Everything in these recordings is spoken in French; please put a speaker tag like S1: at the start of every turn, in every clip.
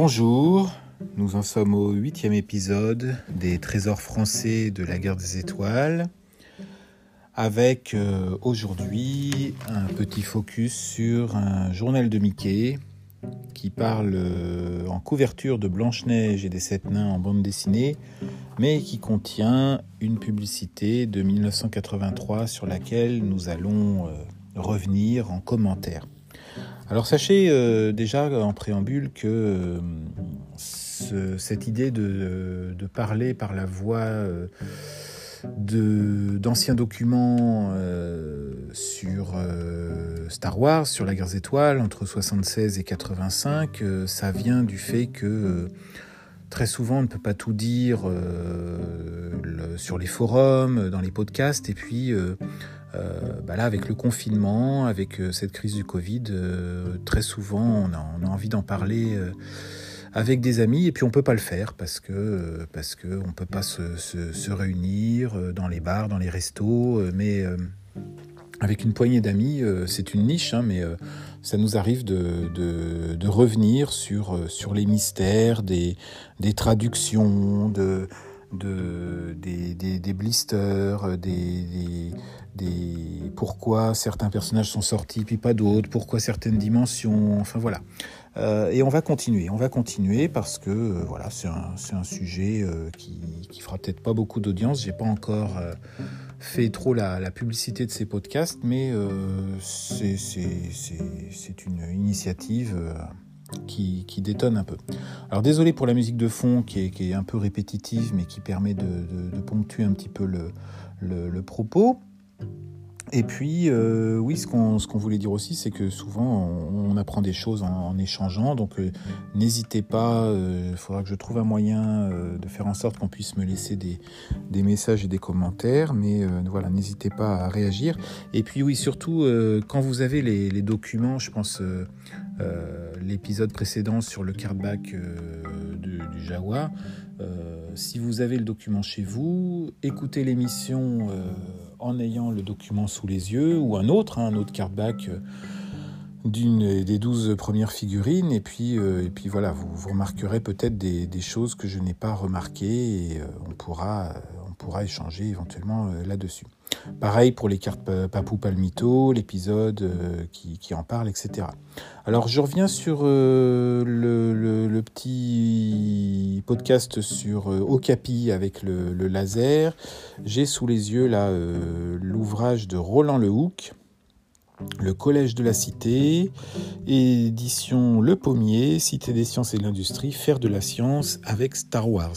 S1: Bonjour, nous en sommes au huitième épisode des Trésors français de la guerre des étoiles, avec euh, aujourd'hui un petit focus sur un journal de Mickey qui parle euh, en couverture de Blanche-Neige et des Sept Nains en bande dessinée, mais qui contient une publicité de 1983 sur laquelle nous allons euh, revenir en commentaire. Alors sachez euh, déjà en préambule que euh, cette idée de, parler par la voix euh, d'anciens documents sur Star Wars, sur la guerre des étoiles, entre 76 et 85, ça vient du fait que très souvent on ne peut pas tout dire sur les forums, dans les podcasts, et puis euh, bah là, avec le confinement, avec euh, cette crise du Covid, euh, très souvent, on a, envie d'en parler avec des amis et puis on peut pas le faire parce que parce que on peut pas se, réunir dans les bars, dans les restos, mais avec une poignée d'amis, c'est une niche, hein, mais ça nous arrive de, de, revenir sur, sur les mystères des, des traductions, de, de, des, des, blisters, des, pourquoi certains personnages sont sortis puis pas d'autres, pourquoi certaines dimensions, enfin voilà. Euh, et on va continuer, on va continuer parce que euh, voilà, c'est un, sujet euh, qui, qui fera peut-être pas beaucoup d'audience. J'ai pas encore fait trop la, publicité de ces podcasts, mais c'est une initiative qui, détonne un peu. Alors désolé pour la musique de fond qui est, un peu répétitive mais qui permet de, ponctuer un petit peu le, propos. Et puis, euh, oui, ce qu'on voulait dire aussi, c'est que souvent, on, apprend des choses en, échangeant. Donc, euh, n'hésitez pas, il euh, faudra que je trouve un moyen de faire en sorte qu'on puisse me laisser des, messages et des commentaires. Mais voilà, n'hésitez pas à réagir. Et puis, oui, surtout, quand vous avez les, les documents, je pense l'épisode précédent sur le cardback euh. Euh, si vous avez le document chez vous, écoutez l'émission en ayant le document sous les yeux ou un autre, hein, un autre cardback d'une des douze premières figurines et puis, et puis voilà, vous, remarquerez peut-être des, des, choses que je n'ai pas remarquées et on, pourra, pourra échanger éventuellement là-dessus. Pareil pour les cartes Papou Palmito, l'épisode euh, qui, en parle, etc. Alors je reviens sur euh, le, petit podcast sur euh, Okapi avec le, le laser. J'ai sous les yeux là l'ouvrage de Roland Lehoucq le Collège de la Cité, édition Le Pommier, Cité des sciences et de l'industrie, faire de la science avec Star Wars.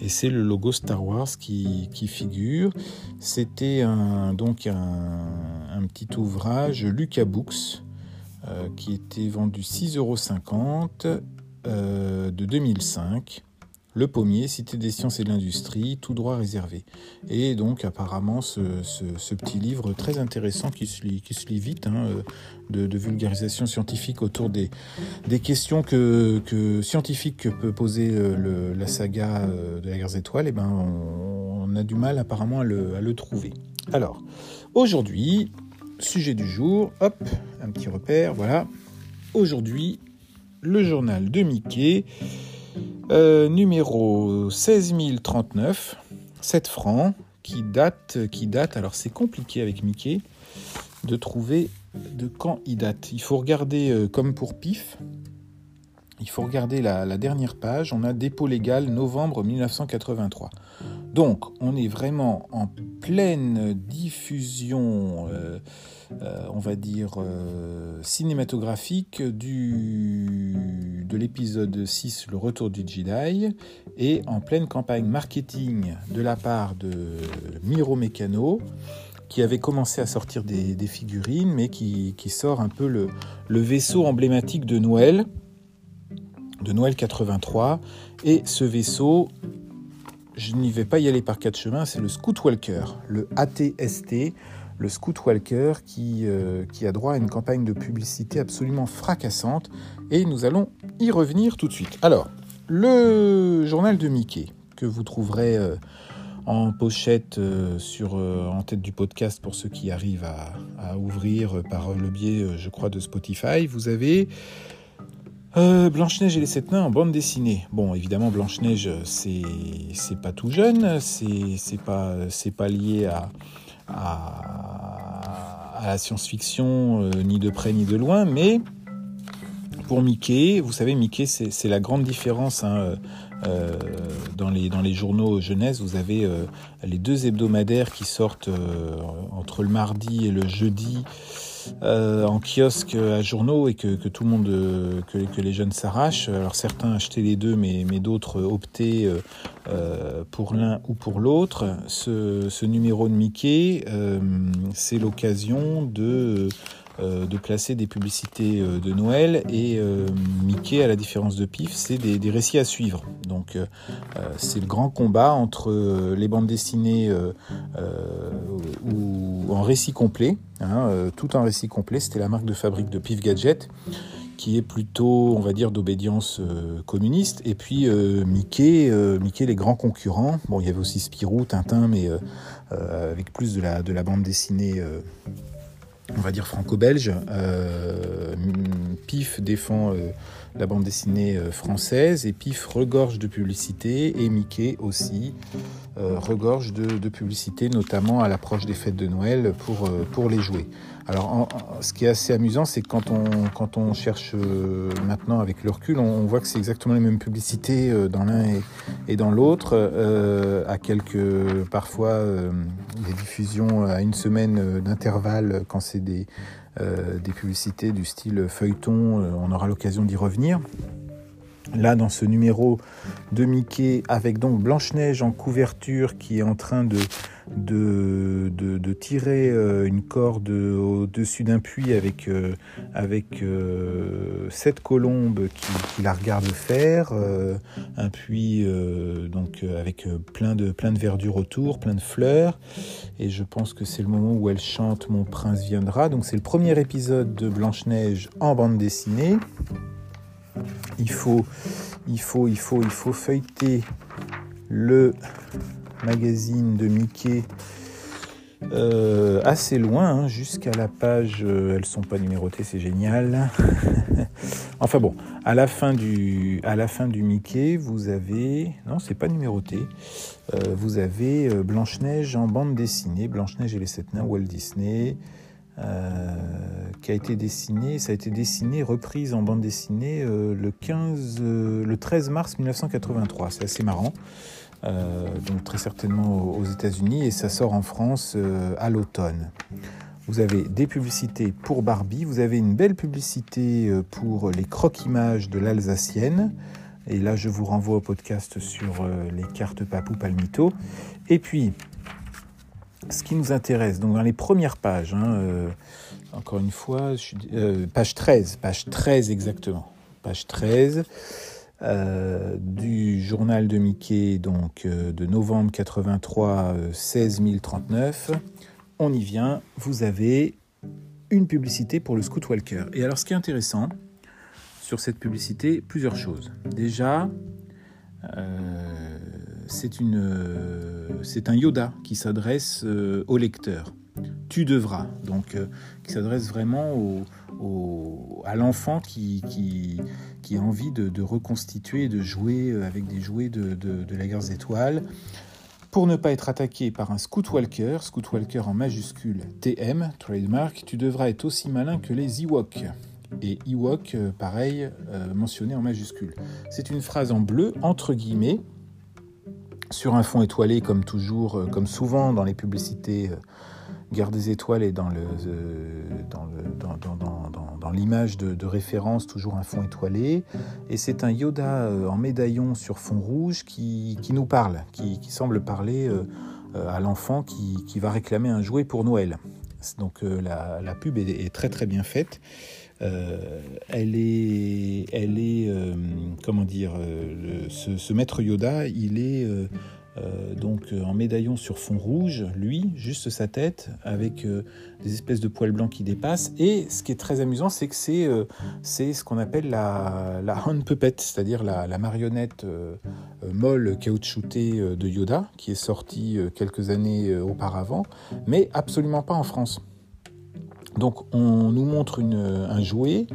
S1: Et c'est le logo Star Wars qui, figure. C'était un, donc un, petit ouvrage Lucas Books euh, qui était vendu 6,50 euros euh, de 2005. Le Pommier, Cité des sciences et de l'industrie, tout droit réservé. Et donc apparemment ce, petit livre très intéressant qui se lit, vite, hein, euh, de, vulgarisation scientifique autour des, des questions que, que, scientifiques que peut poser euh, la saga euh, de la guerre étoiles, et eh ben on, a du mal apparemment à le trouver. Alors, aujourd'hui, sujet du jour, hop, un petit repère, voilà. Aujourd'hui, le journal de Mickey. Euh, numéro 16039, 7 francs, qui date, qui date, alors c'est compliqué avec Mickey de trouver de quand il date. Il faut regarder euh, comme pour PIF, il faut regarder la, dernière page, on a dépôt légal novembre 1983. Donc on est vraiment en pleine diffusion. Euh, euh, on va dire, euh, cinématographique du, de l'épisode 6, Le Retour du Jedi, et en pleine campagne marketing de la part de Miro Mécano, qui avait commencé à sortir des, figurines, mais qui, sort un peu le, le vaisseau emblématique de Noël, de Noël 83. Et ce vaisseau, je n'y vais pas y aller par quatre chemins, c'est le Scout Walker, le ATST, le Scout Walker qui, euh, qui a droit à une campagne de publicité absolument fracassante et nous allons y revenir tout de suite. Alors, le journal de Mickey que vous trouverez euh, en pochette euh, sur, en tête du podcast pour ceux qui arrivent à ouvrir par le biais, je crois, de Spotify, vous avez Blanche-Neige et les Sept Nains en bande dessinée. Bon, évidemment, Blanche-Neige, c'est, c'est pas tout jeune, c'est, c'est, pas, lié à, la science-fiction, ni de près ni de loin, mais pour Mickey, vous savez, Mickey, c'est la grande différence. Hein, euh, euh, dans, les, dans les journaux jeunesse, vous avez euh, les deux hebdomadaires qui sortent entre le mardi et le jeudi en kiosque à journaux et que, tout le monde, que, que, les jeunes s'arrachent. Alors certains achetaient les deux, mais, d'autres optaient pour l'un ou pour l'autre. Ce, numéro de Mickey, c'est l'occasion de euh, de placer des publicités euh, de Noël et euh, Mickey, à la différence de Pif, c'est des, récits à suivre. Donc c'est le grand combat entre les bandes dessinées ou en récit complet, hein, tout en récit complet, c'était la marque de fabrique de Pif Gadget qui est plutôt, on va dire, d'obédience communiste. Et puis Mickey, Mickey, les grands concurrents. Bon, il y avait aussi Spirou, Tintin, mais avec plus de la bande dessinée on va dire franco-belge. Euh, Pif défend euh, la bande dessinée euh, française et Pif regorge de publicité et Mickey aussi regorge de, publicité, notamment à l'approche des fêtes de Noël pour, pour les jouets. Alors, ce qui est assez amusant, c'est que quand on, cherche euh, maintenant avec le recul, on, voit que c'est exactement les mêmes publicités euh, dans l'un et, dans l'autre, euh, à quelques, parfois, des diffusions à une semaine d'intervalle quand c'est des publicités du style feuilleton, on aura l'occasion d'y revenir. Là, dans ce numéro de Mickey, avec donc Blanche-Neige en couverture qui est en train de, de, de, tirer euh, une corde au-dessus d'un puits avec, euh, avec euh, sept colombes qui, la regardent faire, un puits donc avec plein de, plein de verdure autour, plein de fleurs, et je pense que c'est le moment où elle chante Mon prince viendra. Donc c'est le premier épisode de Blanche-Neige en bande dessinée. Il faut, il faut, il faut, il faut feuilleter le magazine de Mickey euh, assez loin, hein, jusqu'à la page. Euh, elles sont pas numérotées, c'est génial. enfin bon, à la fin du, à la fin du Mickey, vous avez, non, c'est pas numéroté. Euh, vous avez Blanche Neige en bande dessinée, Blanche Neige et les sept nains Walt Disney. Qui a été dessiné, ça a été dessiné, reprise en bande dessinée le 15, le 13 mars 1983. C'est assez marrant. Euh, donc très certainement aux États-Unis, et ça sort en France euh, à l'automne. Vous avez des publicités pour Barbie, vous avez une belle publicité euh, pour les croques-images de l'Alsacienne. Et là, je vous renvoie au podcast sur les cartes Papou Palmito. Et puis, ce qui nous intéresse, donc dans les premières pages, hein, encore une fois, page 13, page 13 exactement, page 13, euh, du journal de Mickey, donc euh, de novembre 83, 16 039. On y vient, vous avez une publicité pour le Scout Walker. Et alors, ce qui est intéressant sur cette publicité, plusieurs choses. Déjà, euh, c'est un Yoda qui s'adresse au lecteur. Tu devras, donc qui s'adresse vraiment au, à l'enfant qui, qui, a envie de, reconstituer, de jouer euh, avec des jouets de, la guerre des étoiles. Pour ne pas être attaqué par un Scout Walker, Scout Walker en majuscule TM, trademark, tu devras être aussi malin que les Ewoks. Et Ewok, euh, pareil, euh, mentionné en majuscule. C'est une phrase en bleu, entre guillemets, sur un fond étoilé, comme toujours, comme souvent dans les publicités Guerre des étoiles est dans le, dans, dans, l'image de, référence, toujours un fond étoilé. Et c'est un Yoda euh, en médaillon sur fond rouge qui, nous parle, qui, semble parler euh, à l'enfant qui, va réclamer un jouet pour Noël. Donc euh, la, pub est, très très bien faite. Elle est, elle est comment dire, ce, ce, maître Yoda, il est euh, donc euh, en médaillon sur fond rouge, lui, juste sa tête, avec euh, des espèces de poils blancs qui dépassent. Et ce qui est très amusant, c'est que c'est ce qu'on appelle la, la hand puppet, c'est-à-dire la, la, marionnette molle caoutchoutée de Yoda, qui est sortie quelques années auparavant, mais absolument pas en France. Donc on nous montre un jouet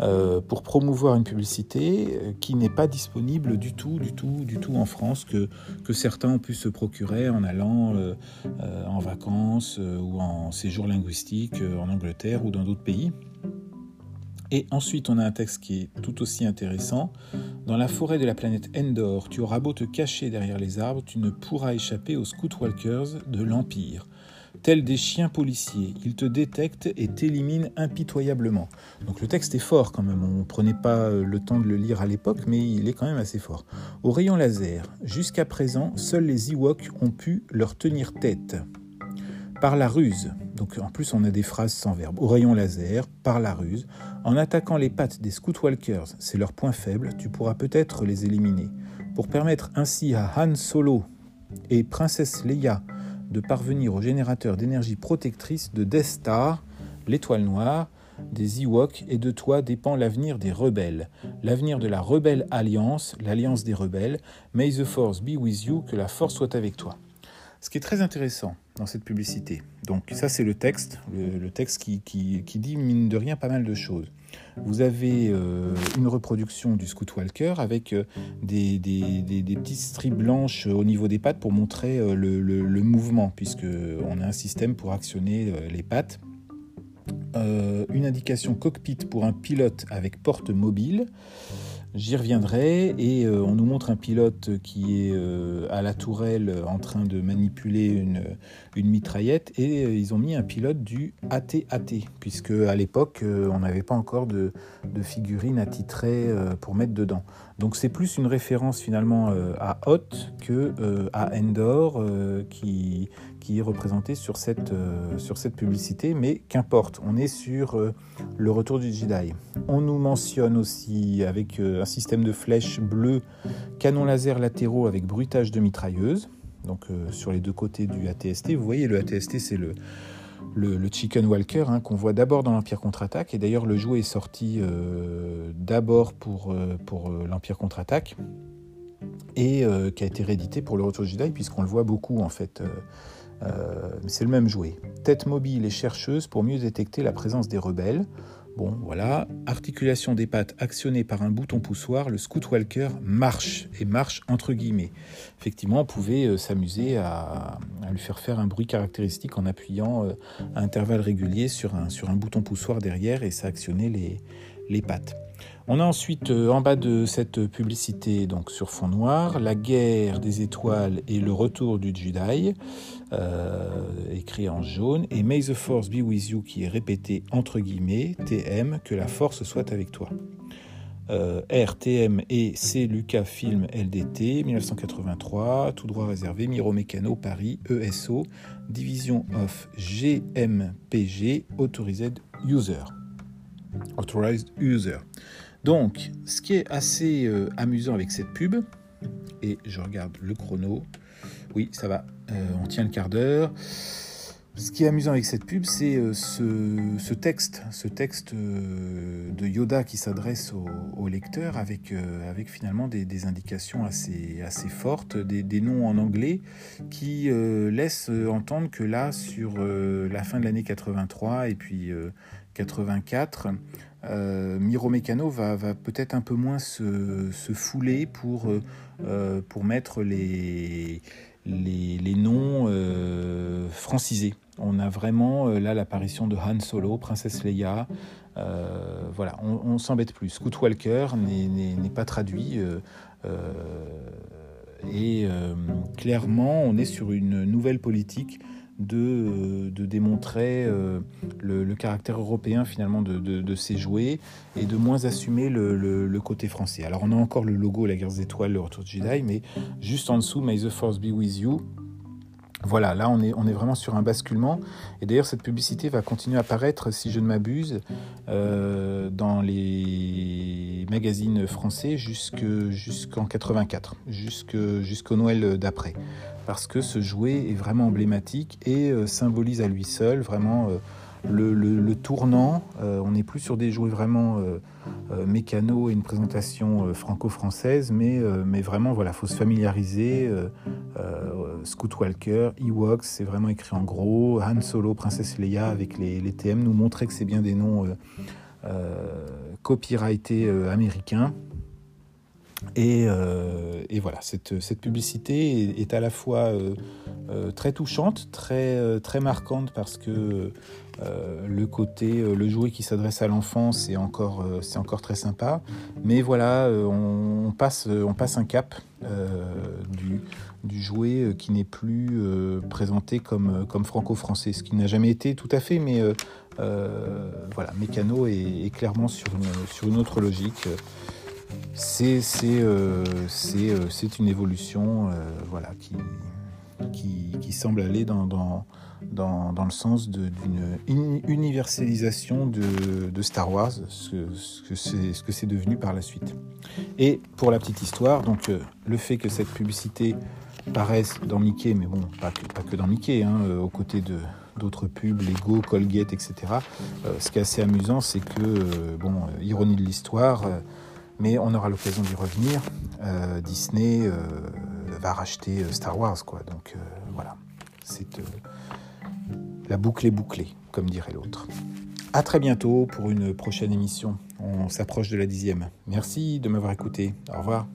S1: euh, pour promouvoir une publicité euh, qui n'est pas disponible du tout, du tout, du tout en France, que, que certains ont pu se procurer en allant en vacances ou en séjour linguistique en Angleterre ou dans d'autres pays. Et ensuite, on a un texte qui est tout aussi intéressant. Dans la forêt de la planète Endor, tu auras beau te cacher derrière les arbres, tu ne pourras échapper aux Scoutwalkers de l'Empire. Tels des chiens policiers, ils te détectent et t'éliminent impitoyablement. Donc le texte est fort quand même, on ne prenait pas le temps de le lire à l'époque, mais il est quand même assez fort. Au rayon laser, jusqu'à présent, seuls les Ewoks ont pu leur tenir tête. Par la ruse, donc en plus on a des phrases sans verbe, au rayon laser, par la ruse, en attaquant les pattes des Scoutwalkers, c'est leur point faible, tu pourras peut-être les éliminer. Pour permettre ainsi à Han Solo et Princesse Leia de parvenir au générateur d'énergie protectrice de Death Star, l'étoile noire, des Ewoks et de toi dépend l'avenir des rebelles, l'avenir de la rebelle alliance, l'alliance des rebelles. May the force be with you, que la force soit avec toi. Ce qui est très intéressant dans cette publicité, donc ça c'est le texte, le, texte qui, qui, dit mine de rien pas mal de choses. Vous avez euh, une reproduction du Scout Walker avec euh, des, petites strips blanches au niveau des pattes pour montrer euh, le, le, mouvement, puisqu'on a un système pour actionner les pattes. une indication cockpit pour un pilote avec porte mobile. J'y reviendrai et euh, on nous montre un pilote qui est euh, à la tourelle en train de manipuler une, une mitraillette et euh, ils ont mis un pilote du AT-AT puisque à l'époque on n'avait pas encore de, de figurines attitrées pour mettre dedans. Donc c'est plus une référence finalement à Hot que à Endor qui, est représenté sur cette, publicité, mais qu'importe, on est sur le retour du Jedi. On nous mentionne aussi avec un système de flèches bleues, canon laser latéraux avec bruitage de mitrailleuse. Donc euh, sur les deux côtés du ATST, vous voyez le ATST c'est le, Chicken Walker hein, qu'on voit d'abord dans l'Empire contre-attaque. Et d'ailleurs le jouet est sorti euh, d'abord pour, euh, l'Empire contre-attaque et qui a été réédité pour le Retour Jedi puisqu'on le voit beaucoup en fait. c'est le même jouet. Tête mobile et chercheuse pour mieux détecter la présence des rebelles. Bon, voilà, articulation des pattes actionnée par un bouton poussoir, le Scout Walker marche, et marche entre guillemets. Effectivement, on pouvait euh, s'amuser à, lui faire faire un bruit caractéristique en appuyant euh, à intervalles réguliers sur un, bouton poussoir derrière et ça actionnait les, les pattes. On a ensuite euh, en bas de cette publicité, donc sur fond noir, la guerre des étoiles et le retour du Jedi, euh, écrit en jaune, et May the Force be with you qui est répété entre guillemets, TM, que la force soit avec toi. Euh, RTM et C Lucasfilm LDT 1983, tout droit réservé, Miro Mécano Paris ESO, Division of GMPG Authorized User. Authorized User. Donc, ce qui est assez euh, amusant avec cette pub, et je regarde le chrono, oui, ça va, euh, on tient le quart d'heure. Ce qui est amusant avec cette pub, c'est euh, ce, texte, ce texte de Yoda qui s'adresse au, lecteur avec, finalement des, indications assez, assez fortes, des, des, noms en anglais qui laissent entendre que là, sur la fin de l'année 83 et puis 84, euh, Miro Mécano va, peut-être un peu moins se, fouler pour, euh, euh, pour mettre les, noms francisés. On a vraiment là l'apparition de Han Solo, Princesse Leia. voilà, on, s'embête plus. Scoot Walker n'est pas traduit. et clairement, on est sur une nouvelle politique de, de démontrer euh, le, caractère européen finalement de, ces jouets et de moins assumer le, côté français. Alors on a encore le logo La guerre des étoiles, le retour de Jedi, mais juste en dessous, May the Force be with you. Voilà, là on est, vraiment sur un basculement. Et d'ailleurs cette publicité va continuer à apparaître, si je ne m'abuse, euh, dans les magazines français jusqu'en 84, jusqu'au Noël d'après parce que ce jouet est vraiment emblématique et euh, symbolise à lui seul vraiment euh, le, tournant. On n'est plus sur des jouets vraiment mécano et une présentation franco-française, mais, mais vraiment, voilà, faut se familiariser. Scoot Walker, Ewoks, c'est vraiment écrit en gros. Han Solo, Princesse Leia avec les, les TM, nous montrer que c'est bien des noms copyrighté américain. Et, voilà, cette, publicité est, à la fois très touchante, très, très marquante parce que euh, le côté, euh, le jouet qui s'adresse à l'enfant, c'est encore, euh, c'est encore très sympa. Mais voilà, on, passe, on passe un cap du, du, jouet qui n'est plus présenté comme, comme franco-français, ce qui n'a jamais été tout à fait, mais voilà, Mécano est, clairement sur une, sur une autre logique. C'est, une évolution voilà, qui, qui, qui, semble aller dans, dans dans, dans le sens d'une universalisation de, de, Star Wars, ce, ce que c'est devenu par la suite. Et pour la petite histoire, donc euh, le fait que cette publicité paraisse dans Mickey, mais bon, pas que, pas dans Mickey, hein, euh, aux côtés de d'autres pubs, Lego, Colgate, etc. Euh, ce qui est assez amusant, c'est que, bon, ironie de l'histoire, mais on aura l'occasion d'y revenir. Disney va racheter Star Wars, quoi. Donc voilà, c'est la boucle est bouclée, comme dirait l'autre. À très bientôt pour une prochaine émission. On s'approche de la dixième. Merci de m'avoir écouté. Au revoir.